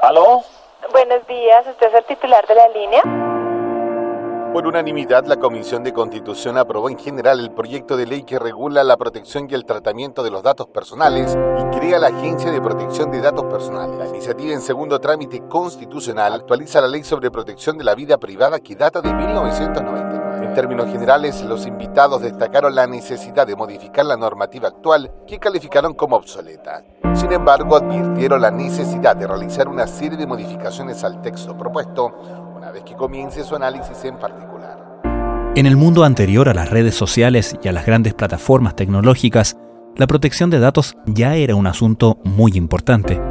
¿Aló? Buenos días, ¿usted es el titular de la línea? Por unanimidad, la Comisión de Constitución aprobó en general el proyecto de ley que regula la protección y el tratamiento de los datos personales y crea la Agencia de Protección de Datos Personales. La iniciativa en segundo trámite constitucional actualiza la ley sobre protección de la vida privada que data de 1999. En términos generales, los invitados destacaron la necesidad de modificar la normativa actual que calificaron como obsoleta. Sin embargo, advirtieron la necesidad de realizar una serie de modificaciones al texto propuesto una vez que comience su análisis en particular. En el mundo anterior a las redes sociales y a las grandes plataformas tecnológicas, la protección de datos ya era un asunto muy importante,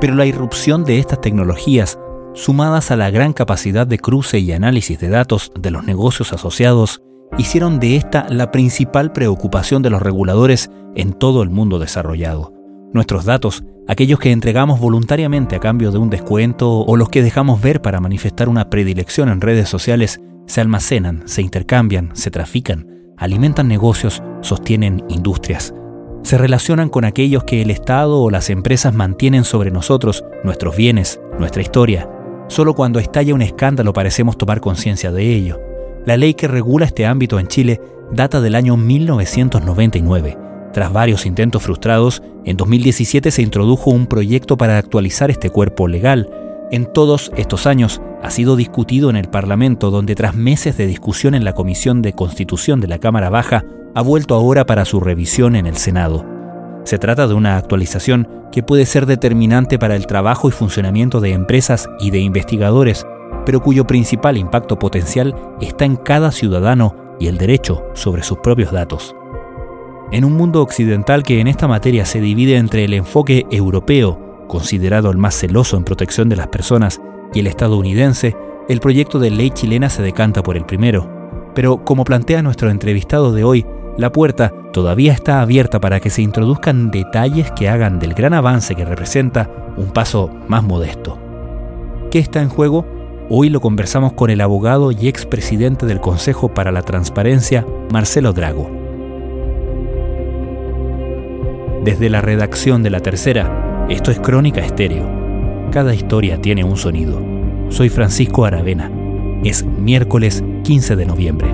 pero la irrupción de estas tecnologías, sumadas a la gran capacidad de cruce y análisis de datos de los negocios asociados, hicieron de esta la principal preocupación de los reguladores en todo el mundo desarrollado. Nuestros datos aquellos que entregamos voluntariamente a cambio de un descuento o los que dejamos ver para manifestar una predilección en redes sociales, se almacenan, se intercambian, se trafican, alimentan negocios, sostienen industrias. Se relacionan con aquellos que el Estado o las empresas mantienen sobre nosotros, nuestros bienes, nuestra historia. Solo cuando estalla un escándalo parecemos tomar conciencia de ello. La ley que regula este ámbito en Chile data del año 1999 tras varios intentos frustrados, en 2017 se introdujo un proyecto para actualizar este cuerpo legal. En todos estos años ha sido discutido en el Parlamento, donde tras meses de discusión en la Comisión de Constitución de la Cámara Baja, ha vuelto ahora para su revisión en el Senado. Se trata de una actualización que puede ser determinante para el trabajo y funcionamiento de empresas y de investigadores, pero cuyo principal impacto potencial está en cada ciudadano y el derecho sobre sus propios datos. En un mundo occidental que en esta materia se divide entre el enfoque europeo, considerado el más celoso en protección de las personas, y el estadounidense, el proyecto de ley chilena se decanta por el primero. Pero como plantea nuestro entrevistado de hoy, la puerta todavía está abierta para que se introduzcan detalles que hagan del gran avance que representa un paso más modesto. ¿Qué está en juego? Hoy lo conversamos con el abogado y expresidente del Consejo para la Transparencia, Marcelo Drago. Desde la redacción de la tercera, esto es Crónica Estéreo. Cada historia tiene un sonido. Soy Francisco Aravena. Es miércoles 15 de noviembre.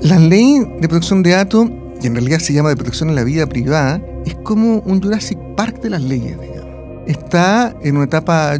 La ley de protección de datos, y en realidad se llama de protección en la vida privada, es como un Jurassic Park de las leyes, Está en una etapa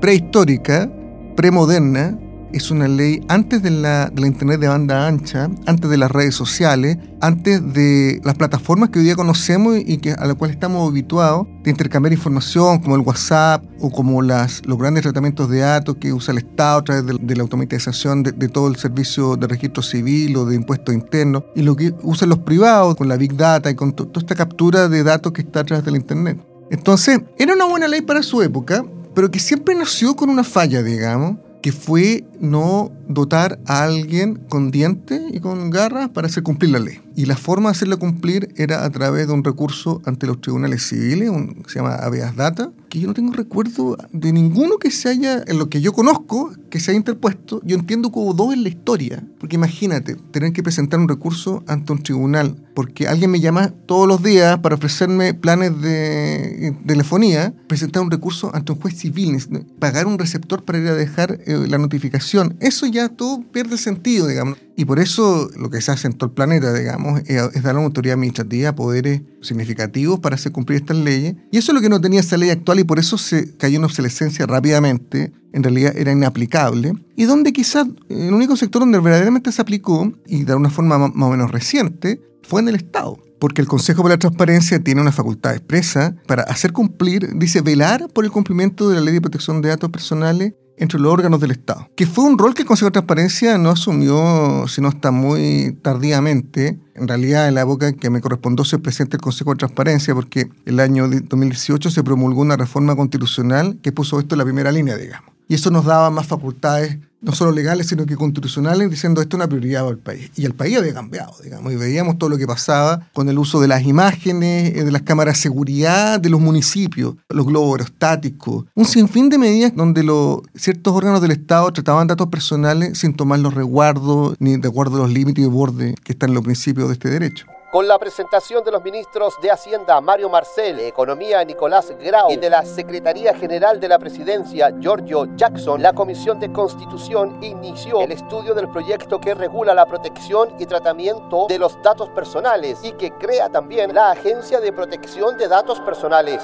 prehistórica premoderna, es una ley antes de la, Internet de banda ancha, antes de las redes sociales, antes de las plataformas que hoy día conocemos y que, a las cuales estamos habituados de intercambiar información, como el WhatsApp o como las, los grandes tratamientos de datos que usa el Estado a través de, la automatización de, todo el servicio de registro civil o de impuestos internos, y lo que usan los privados con la Big Data y con toda esta captura de datos que está a través de la Internet. Entonces, era una buena ley para su época, pero que siempre nació con una falla, digamos, que fue no dotar a alguien con dientes y con garras para hacer cumplir la ley. Y la forma de hacerla cumplir era a través de un recurso ante los tribunales civiles, un, que se llama habeas data, que yo no tengo recuerdo de ninguno que se haya, en lo que yo conozco, que se haya interpuesto. Yo entiendo como dos en la historia, porque imagínate, tener que presentar un recurso ante un tribunal, porque alguien me llama todos los días para ofrecerme planes de, telefonía, presentar un recurso ante un juez civil, pagar un receptor para ir a dejar eh, la notificación. Eso ya todo pierde sentido, digamos. Y por eso lo que se hace en todo el planeta, digamos, es dar a una autoridad administrativa poderes significativos para hacer cumplir estas leyes. Y eso es lo que no tenía esta ley actual y por eso se cayó en obsolescencia rápidamente. En realidad era inaplicable. Y donde quizás el único sector donde verdaderamente se aplicó, y de una forma más o menos reciente, fue en el Estado porque el Consejo para la Transparencia tiene una facultad expresa para hacer cumplir, dice, velar por el cumplimiento de la Ley de Protección de Datos Personales entre los órganos del Estado, que fue un rol que el Consejo de Transparencia no asumió sino hasta muy tardíamente. En realidad, en la época en que me correspondió ser presidente del Consejo de Transparencia, porque el año 2018 se promulgó una reforma constitucional que puso esto en la primera línea, digamos. Y eso nos daba más facultades no solo legales, sino que constitucionales, diciendo esto es una prioridad para el país. Y el país había cambiado, digamos, y veíamos todo lo que pasaba con el uso de las imágenes, eh, de las cámaras de seguridad de los municipios, los globos aerostáticos, un sinfín de medidas donde los, ciertos órganos del Estado trataban datos personales sin tomar los resguardos ni de acuerdo a los límites y borde que están en los principios de este derecho con la presentación de los ministros de Hacienda Mario Marcel, Economía Nicolás Grau y de la Secretaría General de la Presidencia Giorgio Jackson, la Comisión de Constitución inició el estudio del proyecto que regula la protección y tratamiento de los datos personales y que crea también la Agencia de Protección de Datos Personales.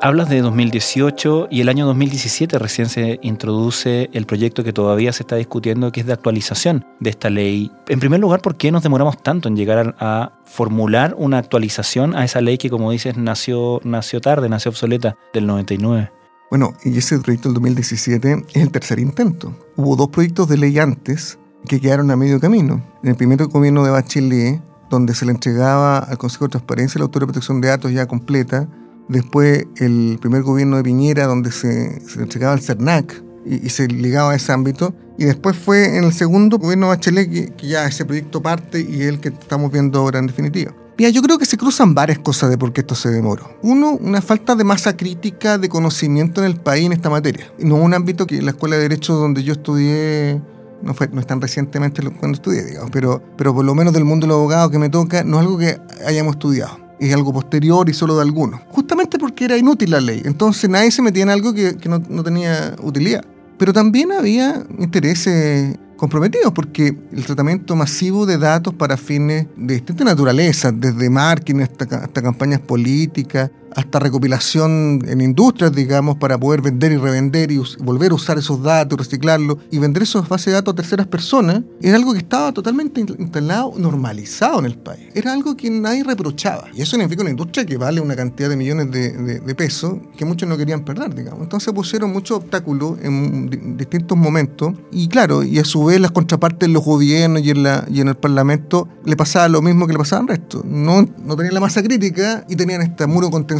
Hablas de 2018 y el año 2017 recién se introduce el proyecto que todavía se está discutiendo, que es de actualización de esta ley. En primer lugar, ¿por qué nos demoramos tanto en llegar a, formular una actualización a esa ley que, como dices, nació, nació tarde, nació obsoleta del 99? Bueno, y ese proyecto del 2017 es el tercer intento. Hubo dos proyectos de ley antes que quedaron a medio camino. En el primer gobierno de Bachelet, donde se le entregaba al Consejo de Transparencia la Autoridad de Protección de Datos ya completa, Después el primer gobierno de Piñera, donde se, se entregaba el CERNAC y, se ligaba a ese ámbito. Y después fue en el segundo gobierno de Bachelet que, ya ese proyecto parte y el que estamos viendo ahora en definitiva. Mira, yo creo que se cruzan varias cosas de por qué esto se demoró. Uno, una falta de masa crítica de conocimiento en el país en esta materia. No un ámbito que la Escuela de Derecho donde yo estudié no, fue, no es tan recientemente cuando estudié, digamos, pero, pero por lo menos del mundo del abogado que me toca, no es algo que hayamos estudiado es algo posterior y solo de algunos. Justamente porque era inútil la ley. Entonces nadie se metía en algo que, no, no, tenía utilidad. Pero también había intereses comprometidos porque el tratamiento masivo de datos para fines de distinta naturaleza, desde marketing hasta, hasta campañas políticas, hasta recopilación en industrias, digamos, para poder vender y revender y volver a usar esos datos, reciclarlos y vender esos bases de datos a terceras personas, era algo que estaba totalmente instalado, normalizado en el país. Era algo que nadie reprochaba. Y eso significa una industria que vale una cantidad de millones de, pesos que muchos no querían perder, digamos. Entonces pusieron muchos obstáculos en distintos momentos y claro, y a su vez las contrapartes en los gobiernos y en, la, y en el Parlamento le pasaba lo mismo que le pasaba al resto. No, no tenían la masa crítica y tenían este muro contención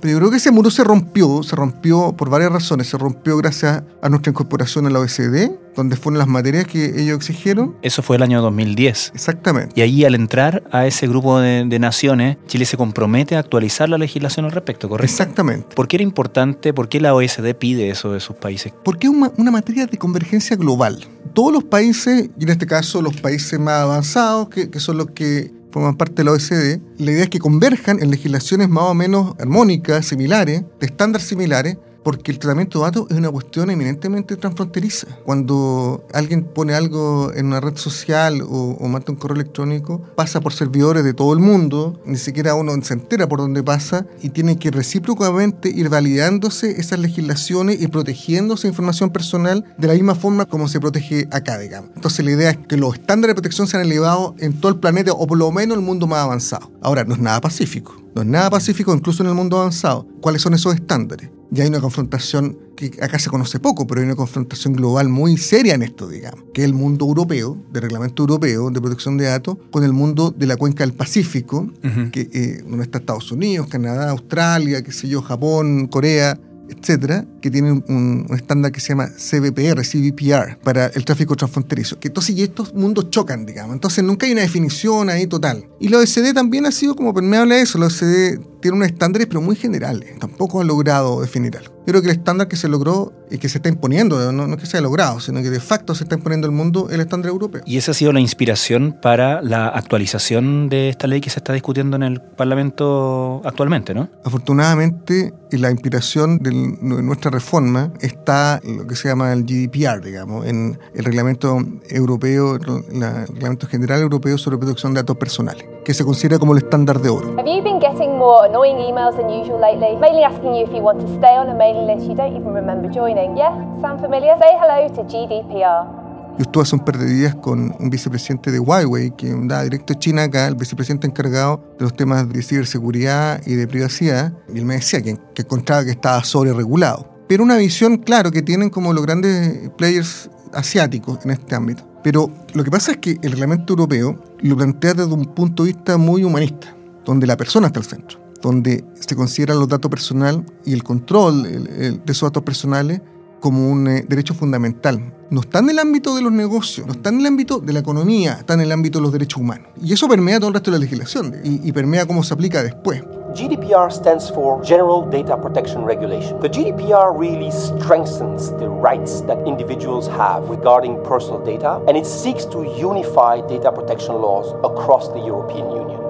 pero yo creo que ese muro se rompió, se rompió por varias razones. Se rompió gracias a nuestra incorporación a la OECD, donde fueron las materias que ellos exigieron. Eso fue el año 2010. Exactamente. Y ahí al entrar a ese grupo de, naciones, Chile se compromete a actualizar la legislación al respecto, ¿correcto? Exactamente. ¿Por qué era importante? ¿Por qué la OECD pide eso de sus países? Porque es una, materia de convergencia global. Todos los países, y en este caso los países más avanzados, que, que son los que forman parte de la OECD, la idea es que converjan en legislaciones más o menos armónicas, similares, de estándares similares, porque el tratamiento de datos es una cuestión eminentemente transfronteriza. Cuando alguien pone algo en una red social o, manda un correo electrónico, pasa por servidores de todo el mundo, ni siquiera uno se entera por dónde pasa y tiene que recíprocamente ir validándose esas legislaciones y protegiendo esa información personal de la misma forma como se protege acá, digamos. Entonces la idea es que los estándares de protección sean elevados en todo el planeta o por lo menos en el mundo más avanzado. Ahora, no es nada pacífico. No es nada pacífico incluso en el mundo avanzado. ¿Cuáles son esos estándares? Y hay una confrontación que acá se conoce poco, pero hay una confrontación global muy seria en esto, digamos, que es el mundo europeo, de reglamento europeo de protección de datos, con el mundo de la cuenca del Pacífico, que, eh, donde está Estados Unidos, Canadá, Australia, qué sé yo, Japón, Corea, etcétera, que tienen un, estándar que se llama CBPR, CBPR, para el tráfico transfronterizo. Que entonces y estos mundos chocan, digamos. Entonces nunca hay una definición ahí total. Y la OECD también ha sido como permeable a eso. La OECD tiene unos estándares, pero muy generales. Tampoco ha logrado definir algo. Yo creo que el estándar que se logró y que se está imponiendo, no, no es que se haya logrado, sino que de facto se está imponiendo el mundo el estándar europeo. ¿Y esa ha sido la inspiración para la actualización de esta ley que se está discutiendo en el Parlamento actualmente, no? Afortunadamente, la inspiración de nuestra reforma está en lo que se llama el GDPR, digamos, en el reglamento europeo, el reglamento general europeo sobre protección de datos personales, que se considera como el estándar de oro. Have you been getting more annoying emails than usual lately? Mainly asking you if you want to stay on a mailing list you don't even remember joining. Yeah, sound familiar? Say hello to GDPR. Un par de días con un vicepresidente de Huawei, que andaba directo a China acá, el vicepresidente encargado de los temas de ciberseguridad y de privacidad, y él me decía que, que encontraba que estaba sobre regulado. Pero una visión, claro, que tienen como los grandes players asiáticos en este ámbito. Pero lo que pasa es que el reglamento europeo lo plantea desde un punto de vista muy humanista, donde la persona está al centro, donde se consideran los datos personales y el control de esos datos personales como un eh, derecho fundamental. No está en el ámbito de los negocios, no está en el ámbito de la economía, está en el ámbito de los derechos humanos. Y eso permea todo el resto de la legislación y, y permea cómo se aplica después. GDPR stands for General Data Protection Regulation. The GDPR really strengthens the rights that individuals have regarding personal data and it seeks to unify data protection laws across the European Union.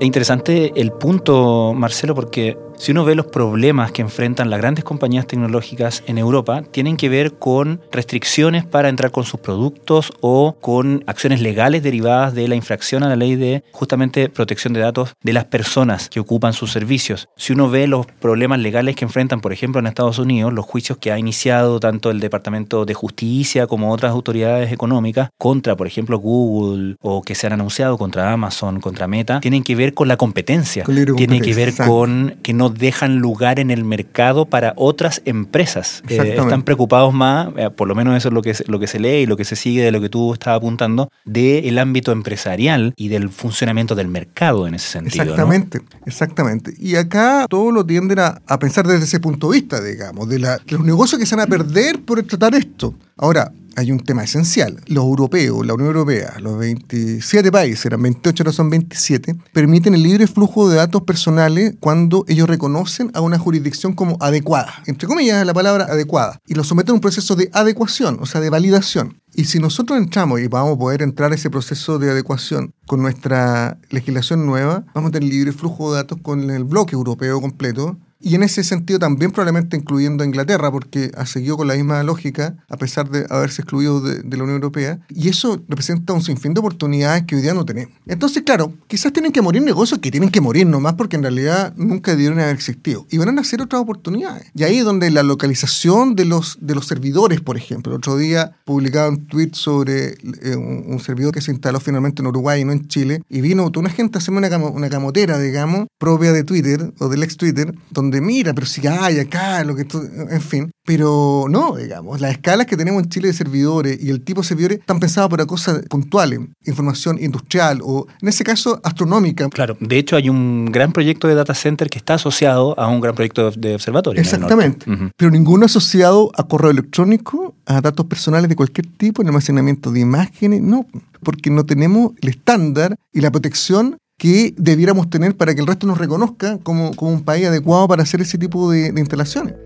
Es interesante el punto, Marcelo, porque si uno ve los problemas que enfrentan las grandes compañías tecnológicas en Europa, tienen que ver con restricciones para entrar con sus productos o con acciones legales derivadas de la infracción a la ley de justamente protección de datos de las personas que ocupan sus servicios. Si uno ve los problemas legales que enfrentan, por ejemplo, en Estados Unidos, los juicios que ha iniciado tanto el Departamento de Justicia como otras autoridades económicas contra, por ejemplo, Google o que se han anunciado contra Amazon, contra Meta, tienen que ver con la competencia. Tiene que ver con que no dejan lugar en el mercado para otras empresas. Eh, están preocupados más, eh, por lo menos eso es lo que, lo que se lee y lo que se sigue de lo que tú estabas apuntando, del ámbito empresarial y del funcionamiento del mercado en ese sentido. Exactamente, exactamente. Y acá todo lo tienden a, pensar desde ese punto de vista, digamos, de, la, de los negocios que se van a perder por tratar esto. Ahora, hay un tema esencial. Los europeos, la Unión Europea, los 27 países, eran 28, ahora son 27, permiten el libre flujo de datos personales cuando ellos reconocen a una jurisdicción como adecuada. Entre comillas, la palabra adecuada. Y lo someten a un proceso de adecuación, o sea, de validación. Y si nosotros entramos y vamos a poder entrar a ese proceso de adecuación con nuestra legislación nueva, vamos a tener libre flujo de datos con el bloque europeo completo y en ese sentido también probablemente incluyendo a Inglaterra, porque ha seguido con la misma lógica, a pesar de haberse excluido de, la Unión Europea. Y eso representa un sinfín de oportunidades que hoy día no tenemos. Entonces, claro, quizás tienen que morir negocios que tienen que morir nomás porque en realidad nunca debieron haber existido. Y van a nacer otras oportunidades. Y ahí es donde la localización de los, de los servidores, por ejemplo. El otro día publicaba un tweet sobre eh, un, servidor que se instaló finalmente en Uruguay y no en Chile. Y vino toda una gente a hacerme una, una camotera, digamos, propia de Twitter o del ex Twitter, donde de mira, pero si hay acá, lo que tú, en fin. Pero no, digamos, las escalas que tenemos en Chile de servidores y el tipo de servidores están pensados para cosas puntuales, información industrial o, en ese caso, astronómica. Claro, de hecho hay un gran proyecto de data center que está asociado a un gran proyecto de observatorio. Exactamente, pero ninguno asociado a correo electrónico, a datos personales de cualquier tipo, en almacenamiento de imágenes, no, porque no tenemos el estándar y la protección que debiéramos tener para que el resto nos reconozca como, un país adecuado para hacer ese tipo de, instalaciones.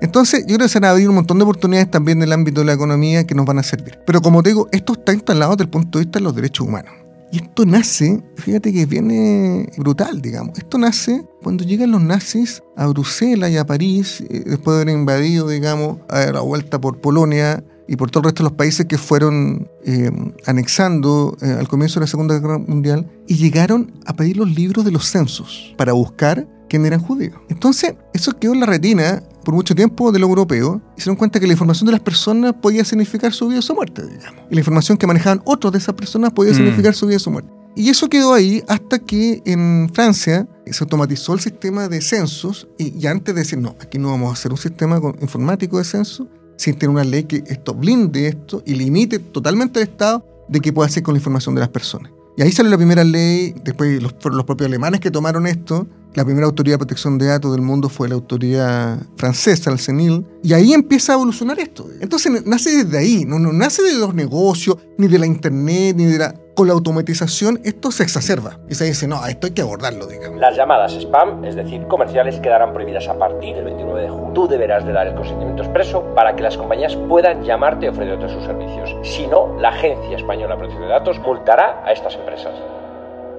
Entonces, yo creo que se van a abrir un montón de oportunidades también en el ámbito de la economía que nos van a servir. Pero como te digo, esto está instalado desde el punto de vista de los derechos humanos. Y esto nace, fíjate que viene brutal, digamos. Esto nace cuando llegan los nazis a Bruselas y a París, eh, después de haber invadido, digamos, a la vuelta por Polonia, y por todo el resto de los países que fueron eh, anexando eh, al comienzo de la Segunda Guerra Mundial y llegaron a pedir los libros de los censos para buscar quién eran judíos. Entonces, eso quedó en la retina por mucho tiempo de los europeos y se dieron cuenta que la información de las personas podía significar su vida o su muerte, digamos. Y la información que manejaban otros de esas personas podía mm. significar su vida o su muerte. Y eso quedó ahí hasta que en Francia se automatizó el sistema de censos y, ya antes de decir, no, aquí no vamos a hacer un sistema informático de censo, sin tener una ley que esto blinde esto y limite totalmente el Estado de qué puede hacer con la información de las personas. Y ahí sale la primera ley, después los, los propios alemanes que tomaron esto, la primera autoridad de protección de datos del mundo fue la autoridad francesa, el CENIL, y ahí empieza a evolucionar esto. Entonces nace desde ahí, no, no nace de los negocios, ni de la internet, ni de la con la automatización esto se exacerba y se dice, no, esto hay que abordarlo, digamos. Las llamadas spam, es decir, comerciales, quedarán prohibidas a partir del 29 de junio. Tú deberás de dar el consentimiento expreso para que las compañías puedan llamarte y ofrecerte sus servicios. Si no, la Agencia Española de Protección de Datos multará a estas empresas.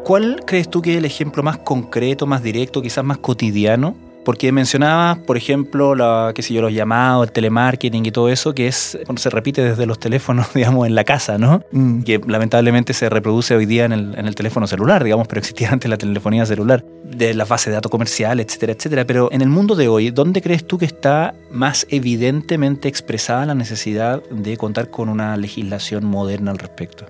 ¿Cuál crees tú que es el ejemplo más concreto, más directo, quizás más cotidiano porque mencionabas, por ejemplo, la, qué sé yo, los llamados, el telemarketing y todo eso, que es cuando se repite desde los teléfonos, digamos, en la casa, ¿no? Mm. Que lamentablemente se reproduce hoy día en el, en el, teléfono celular, digamos, pero existía antes la telefonía celular, de la base de datos comercial, etcétera, etcétera. Pero en el mundo de hoy, ¿dónde crees tú que está más evidentemente expresada la necesidad de contar con una legislación moderna al respecto?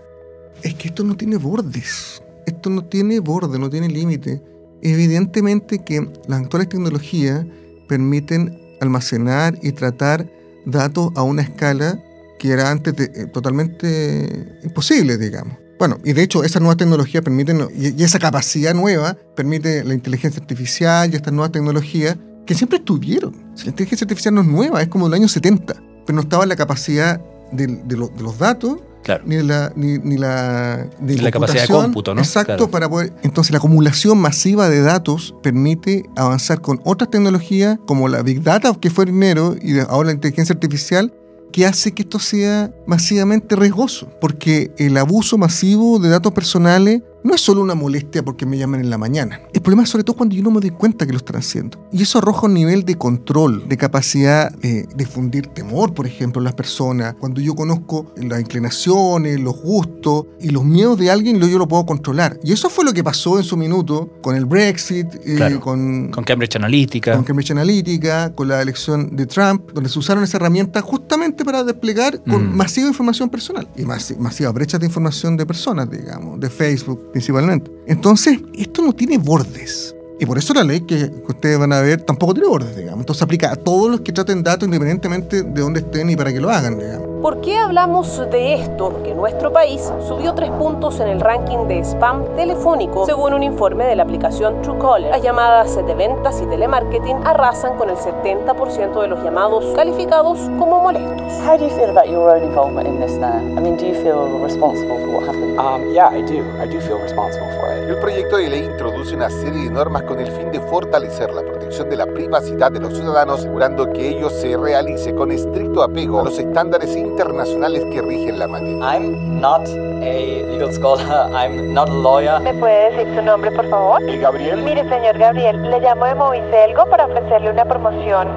Es que esto no tiene bordes. Esto no tiene borde, no tiene límite Evidentemente que las actuales tecnologías permiten almacenar y tratar datos a una escala que era antes eh, totalmente imposible, digamos. Bueno, y de hecho esas nuevas tecnologías permiten, y esa capacidad nueva permite la inteligencia artificial y estas nuevas tecnologías que siempre estuvieron. la inteligencia artificial no es nueva, es como del año 70, pero no estaba la capacidad de, de los datos ni la, ni, la, la capacidad de cómputo, ¿no? Exacto, para poder. Entonces, la acumulación masiva de datos permite avanzar con otras tecnologías como la Big Data, que fue primero, y ahora la inteligencia artificial, que hace que esto sea masivamente riesgoso, porque el abuso masivo de datos personales no es solo una molestia porque me llaman en la mañana. El problema es sobre todo cuando yo no me doy cuenta que lo están haciendo. Y eso arroja un nivel de control, de capacidad eh, de fundir temor, por ejemplo, en las personas. Cuando yo conozco las inclinaciones, los gustos y los miedos de alguien, yo lo puedo controlar. Y eso fue lo que pasó en su minuto con el Brexit, eh, con, con Cambridge Analytica. Con Cambridge Analytica, con la elección de Trump, donde se usaron esa herramienta justamente para desplegar con mm. masiva información personal y masiva brecha de información de personas, digamos, de Facebook, principalmente. Entonces, esto no tiene bordes. Y por eso la ley que, ustedes van a ver tampoco tiene bordes, digamos. Entonces aplica a todos los que traten datos independientemente de dónde estén y para qué lo hagan, digamos. ¿Por qué hablamos de esto? Porque nuestro país subió tres puntos en el ranking de spam telefónico, según un informe de la aplicación Truecaller. Las llamadas de ventas y telemarketing arrasan con el 70% de los llamados calificados como molestos. How do you feel about your own involvement in this now? I mean, do you feel responsible for what happened? Um, yeah, I do. I do feel responsible for it. El proyecto de ley introduce una serie de normas con el fin de fortalecer la protección de la privacidad de los ciudadanos, asegurando que ello se realice con estricto apego a los estándares internacionales que rigen la materia. I'm not a legal scholar, I'm not a lawyer. ¿Me puede decir su nombre, por favor? ¿Y Gabriel? Mire, señor Gabriel, le llamo de Moviselgo para ofrecerle una promoción.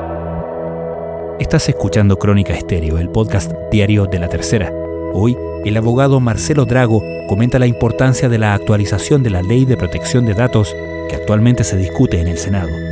Estás escuchando Crónica Estéreo, el podcast diario de la tercera. Hoy, el abogado Marcelo Drago comenta la importancia de la actualización de la Ley de Protección de Datos que actualmente se discute en el Senado.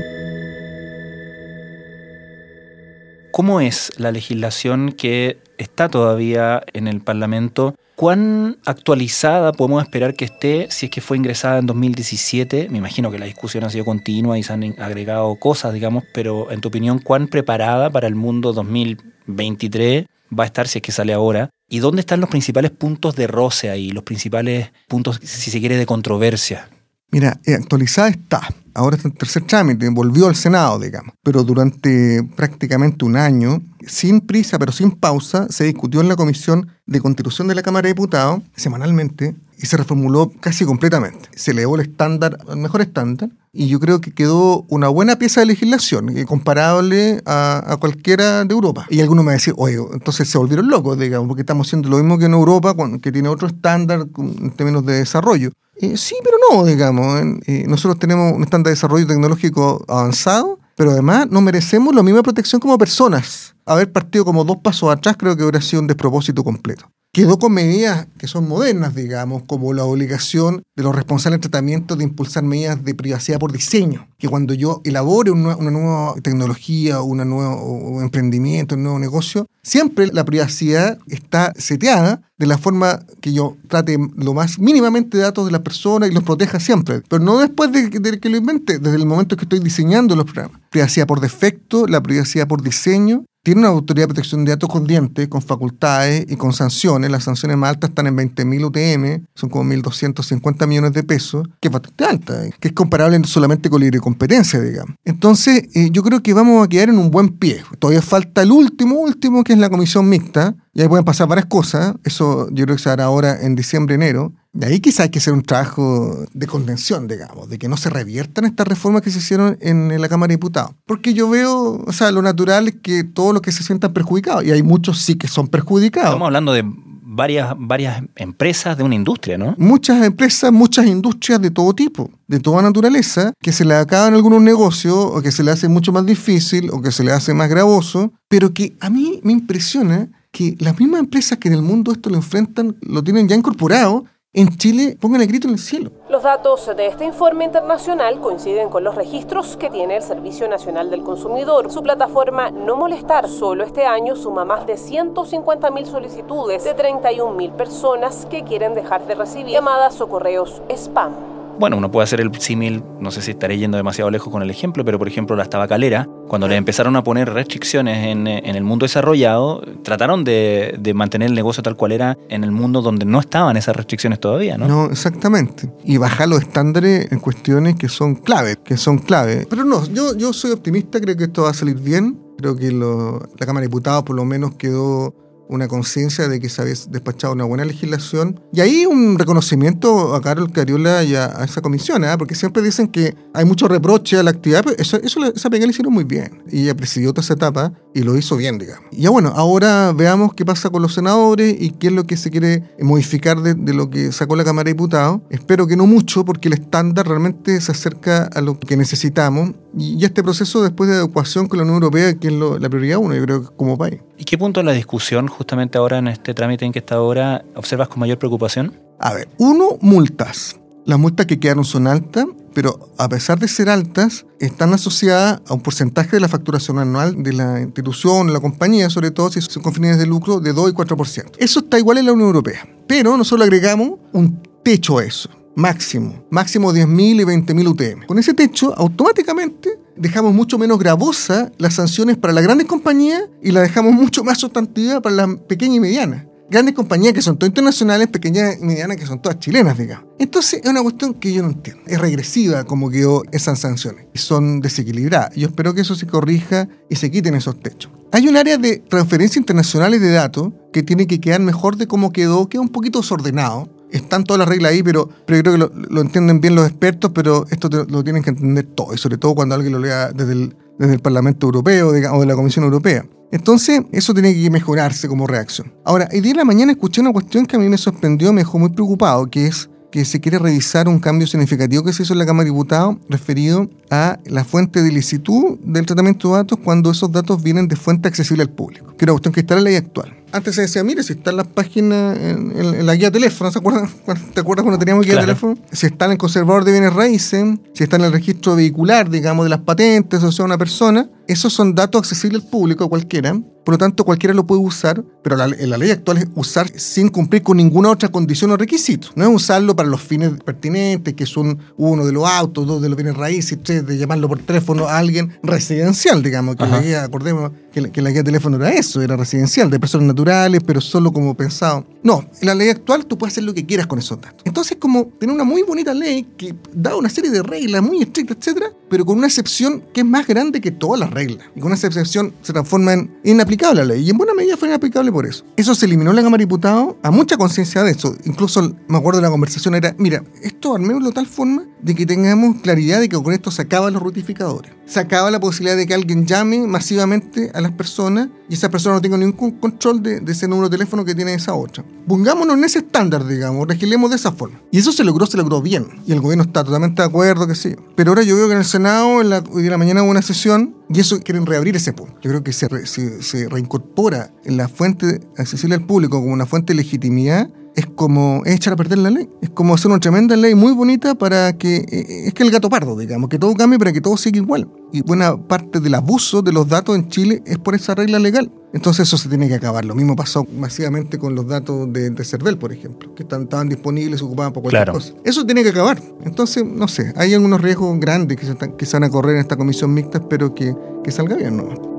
¿Cómo es la legislación que está todavía en el Parlamento? ¿Cuán actualizada podemos esperar que esté si es que fue ingresada en 2017? Me imagino que la discusión ha sido continua y se han agregado cosas, digamos, pero en tu opinión, ¿cuán preparada para el mundo 2023 va a estar si es que sale ahora? ¿Y dónde están los principales puntos de roce ahí, los principales puntos, si se quiere, de controversia? Mira, eh, actualizada está. Ahora está en tercer trámite, volvió al Senado, digamos. Pero durante prácticamente un año, sin prisa, pero sin pausa, se discutió en la Comisión de Constitución de la Cámara de Diputados, semanalmente, y se reformuló casi completamente. Se elevó el estándar, el mejor estándar, y yo creo que quedó una buena pieza de legislación, eh, comparable a, cualquiera de Europa. Y algunos me decir, oye, entonces se volvieron locos, digamos, porque estamos haciendo lo mismo que en Europa, que tiene otro estándar en términos de desarrollo. Eh, sí, pero no, digamos. Eh, nosotros tenemos un estándar de desarrollo tecnológico avanzado, pero además no merecemos la misma protección como personas. Haber partido como dos pasos atrás creo que hubiera sido un despropósito completo quedó con medidas que son modernas, digamos, como la obligación de los responsables de tratamiento de impulsar medidas de privacidad por diseño, que cuando yo elabore una, nueva tecnología, un nuevo emprendimiento, un nuevo negocio, siempre la privacidad está seteada de la forma que yo trate lo más mínimamente de datos de la persona y los proteja siempre, pero no después de, de que lo invente, desde el momento que estoy diseñando los programas. Privacidad por defecto, la privacidad por diseño tiene una autoridad de protección de datos con dientes, con facultades y con sanciones. Las sanciones más altas están en 20.000 UTM, son como 1.250 millones de pesos, que es bastante alta, eh, que es comparable solamente con libre competencia, digamos. Entonces, eh, yo creo que vamos a quedar en un buen pie. Todavía falta el último, último, que es la comisión mixta, y ahí pueden pasar varias cosas. Eso yo creo que se hará ahora en diciembre, enero. De ahí quizá hay que hacer un trabajo de contención, digamos, de que no se reviertan estas reformas que se hicieron en, la Cámara de Diputados. Porque yo veo, o sea, lo natural es que todos los que se sientan perjudicados, y hay muchos sí que son perjudicados. Estamos hablando de varias, varias empresas de una industria, ¿no? Muchas empresas, muchas industrias de todo tipo, de toda naturaleza, que se le acaban algunos negocios, o que se le hace mucho más difícil, o que se le hace más gravoso, pero que a mí me impresiona que las mismas empresas que en el mundo esto lo enfrentan, lo tienen ya incorporado en Chile pongan el grito en el cielo. Los datos de este informe internacional coinciden con los registros que tiene el Servicio Nacional del Consumidor. Su plataforma No Molestar solo este año suma más de 150.000 solicitudes de 31.000 personas que quieren dejar de recibir llamadas o correos spam. Bueno, uno puede hacer el símil, no sé si estaré yendo demasiado lejos con el ejemplo, pero por ejemplo las tabacaleras, cuando le empezaron a poner restricciones en, en el mundo desarrollado, trataron de, de, mantener el negocio tal cual era en el mundo donde no estaban esas restricciones todavía, ¿no? No, exactamente. Y bajar los estándares en cuestiones que son clave, que son clave. Pero no, yo, yo soy optimista, creo que esto va a salir bien. Creo que lo, la Cámara de Diputados por lo menos quedó una conciencia de que se había despachado una buena legislación. Y ahí un reconocimiento a Carol Cariola y a, esa comisión, ¿eh? porque siempre dicen que hay mucho reproche a la actividad, pero eso, eso esa pega la hicieron muy bien. Y ella presidió toda esa etapa y lo hizo bien, digamos. Y ya bueno, ahora veamos qué pasa con los senadores y qué es lo que se quiere modificar de, de lo que sacó la Cámara de Diputados. Espero que no mucho, porque el estándar realmente se acerca a lo que necesitamos. Y, este proceso después de adecuación con la Unión Europea, que es lo, la prioridad uno, yo creo, como país. ¿Y qué punto en la discusión, justamente ahora en este trámite en que está ahora, observas con mayor preocupación? A ver, uno, multas. Las multas que quedaron son altas, pero a pesar de ser altas, están asociadas a un porcentaje de la facturación anual de la institución, la compañía, sobre todo si son con de lucro, de 2 y 4%. Eso está igual en la Unión Europea, pero nosotros agregamos un techo a eso máximo, máximo 10.000 y 20.000 UTM. Con ese techo, automáticamente dejamos mucho menos gravosa las sanciones para las grandes compañías y la dejamos mucho más sustantiva para las pequeñas y medianas. Grandes compañías que son todas internacionales, pequeñas y medianas que son todas chilenas, digamos. Entonces es una cuestión que yo no entiendo. Es regresiva como quedó esas sanciones. Son desequilibradas. Yo espero que eso se corrija y se quiten esos techos. Hay un área de transferencias internacionales de datos que tiene que quedar mejor de cómo quedó, queda un poquito desordenado están todas las reglas ahí, pero, pero creo que lo, entienden bien los expertos, pero esto lo tienen que entender todo, y sobre todo cuando alguien lo lea desde el, desde el Parlamento Europeo o de la Comisión Europea. Entonces, eso tiene que mejorarse como reacción. Ahora, el día de la mañana escuché una cuestión que a mí me sorprendió, me dejó muy preocupado, que es que se quiere revisar un cambio significativo que se hizo en la Cámara de Diputados referido a la fuente de licitud del tratamiento de datos cuando esos datos vienen de fuente accesible al público, que es una cuestión que está en la ley actual antes se decía, mire, si están las páginas en, la guía de teléfono, ¿se acuerdan? ¿te acuerdas cuando teníamos guía de teléfono? Si está en el conservador de bienes raíces, si está en el registro vehicular, digamos, de las patentes, o sea, una persona, esos son datos accesibles al público, cualquiera, por lo tanto cualquiera lo puede usar, pero la, en la ley actual es usar sin cumplir con ninguna otra condición o requisito. No es usarlo para los fines pertinentes, que son uno de los autos, dos de los bienes raíces, tres de llamarlo por teléfono a alguien residencial, digamos, que la guía, acordemos que la, que la guía de teléfono era eso, era residencial, de personas naturales, pero solo como pensado. No, en la ley actual tú puedes hacer lo que quieras con esos datos. Entonces, como tener una muy bonita ley que da una serie de reglas muy estrictas, etcétera, pero con una excepción que es más grande que todas las reglas. Y con esa excepción se transforma en inaplicable la ley. Y en buena medida fue inaplicable por eso. Eso se eliminó en la Cámara de Diputados a mucha conciencia de eso. Incluso me acuerdo de la conversación era, mira, esto armémoslo de tal forma de que tengamos claridad de que con esto se acaban los rutificadores. Se acaba la posibilidad de que alguien llame masivamente a las personas y esa persona no tenga ningún control de, ese número de teléfono que tiene esa otra. Pongámonos en ese estándar, digamos, regilemos de esa forma. Y eso se logró, se logró bien. Y el gobierno está totalmente de acuerdo, que sí. Pero ahora yo veo que en el Senado, en la, de la mañana hubo una sesión y eso quieren reabrir ese punto. Yo creo que se, se, se reincorpora en la fuente accesible al público como una fuente de legitimidad es como echar a perder la ley. Es como hacer una tremenda ley muy bonita para que. Eh, es que el gato pardo, digamos, que todo cambie para que todo siga igual. Y buena parte del abuso de los datos en Chile es por esa regla legal. Entonces eso se tiene que acabar. Lo mismo pasó masivamente con los datos de, de CERVEL, por ejemplo, que están, estaban disponibles, ocupaban por cualquier cosa. Eso tiene que acabar. Entonces, no sé, hay algunos riesgos grandes que se, están, que se van a correr en esta comisión mixta, espero que, que salga bien, ¿no?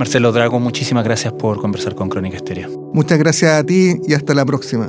Marcelo Drago, muchísimas gracias por conversar con Crónica Estéreo. Muchas gracias a ti y hasta la próxima.